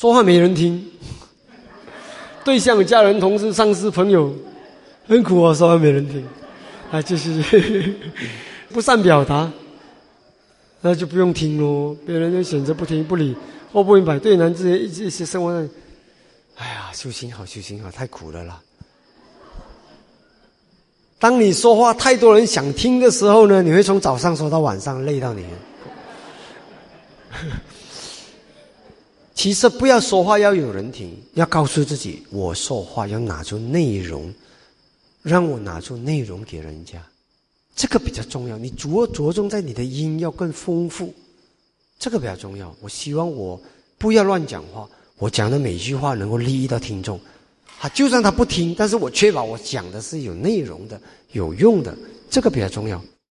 说话没人听，对象、家人、同事、上司、朋友，很苦啊，说话没人听，啊，就是 不善表达，那就不用听喽。别人就选择不听不理，或不明白，对男之间一一些生活上，哎呀，修行好，修行好，太苦了啦。当你说话太多人想听的时候呢，你会从早上说到晚上，累到你。其实不要说话要有人听，要告诉自己，我说话要拿出内容，让我拿出内容给人家，这个比较重要。你着着重在你的音要更丰富，这个比较重要。我希望我不要乱讲话，我讲的每一句话能够利益到听众。他就算他不听，但是我确保我讲的是有内容的、有用的，这个比较重要。